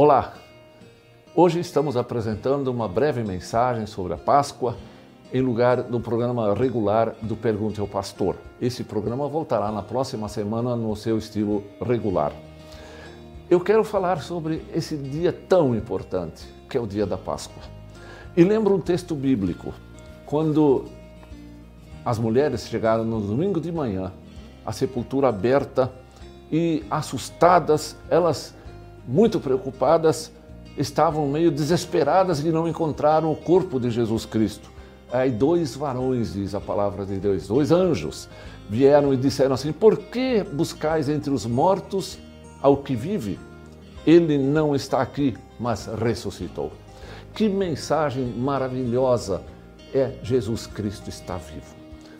Olá! Hoje estamos apresentando uma breve mensagem sobre a Páscoa em lugar do programa regular do Pergunte ao Pastor. Esse programa voltará na próxima semana no seu estilo regular. Eu quero falar sobre esse dia tão importante, que é o dia da Páscoa. E lembro um texto bíblico, quando as mulheres chegaram no domingo de manhã, a sepultura aberta e assustadas, elas muito preocupadas, estavam meio desesperadas de não encontrar o corpo de Jesus Cristo. Aí dois varões, diz a palavra de Deus, dois anjos, vieram e disseram assim: Por que buscais entre os mortos ao que vive? Ele não está aqui, mas ressuscitou. Que mensagem maravilhosa é Jesus Cristo está vivo.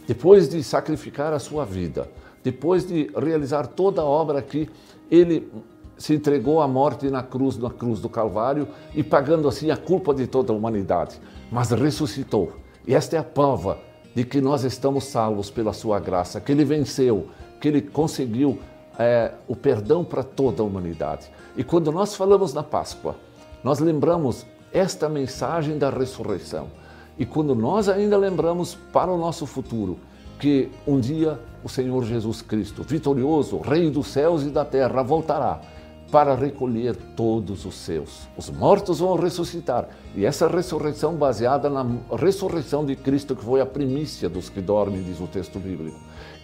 Depois de sacrificar a sua vida, depois de realizar toda a obra aqui, ele se entregou à morte na cruz, na cruz do Calvário e pagando assim a culpa de toda a humanidade, mas ressuscitou. E esta é a prova de que nós estamos salvos pela sua graça, que ele venceu, que ele conseguiu é, o perdão para toda a humanidade. E quando nós falamos na Páscoa, nós lembramos esta mensagem da ressurreição. E quando nós ainda lembramos para o nosso futuro que um dia o Senhor Jesus Cristo, vitorioso, Rei dos céus e da terra, voltará para recolher todos os seus. Os mortos vão ressuscitar. E essa ressurreição baseada na ressurreição de Cristo, que foi a primícia dos que dormem, diz o texto bíblico.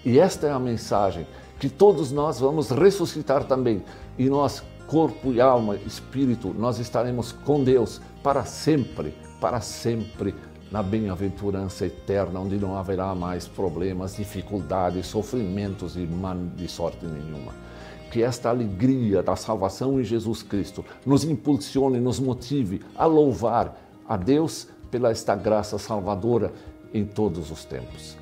E esta é a mensagem que todos nós vamos ressuscitar também. E nós, corpo e alma, espírito, nós estaremos com Deus para sempre, para sempre na bem-aventurança eterna, onde não haverá mais problemas, dificuldades, sofrimentos e de sorte nenhuma que esta alegria da salvação em Jesus Cristo nos impulsione, nos motive a louvar a Deus pela esta graça salvadora em todos os tempos.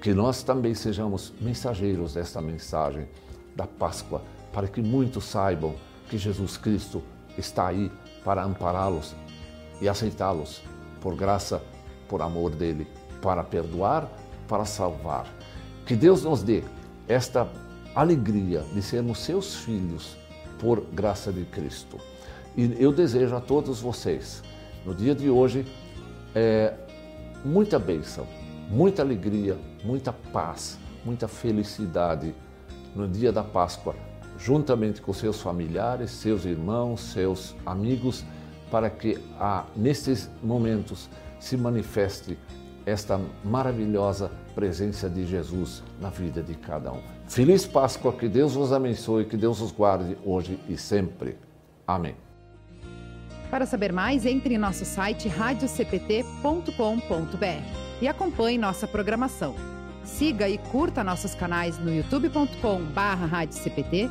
Que nós também sejamos mensageiros desta mensagem da Páscoa, para que muitos saibam que Jesus Cristo está aí para ampará-los e aceitá-los por graça, por amor dele, para perdoar, para salvar. Que Deus nos dê esta alegria de sermos seus filhos por graça de Cristo. E eu desejo a todos vocês, no dia de hoje, é, muita bênção, muita alegria, muita paz, muita felicidade no dia da Páscoa, juntamente com seus familiares, seus irmãos, seus amigos, para que ah, nestes momentos se manifeste esta maravilhosa presença de Jesus na vida de cada um. Feliz Páscoa, que Deus vos abençoe, que Deus os guarde hoje e sempre. Amém. Para saber mais, entre em nosso site radiocpt.com.br e acompanhe nossa programação. Siga e curta nossos canais no youtube.com/radiocpt,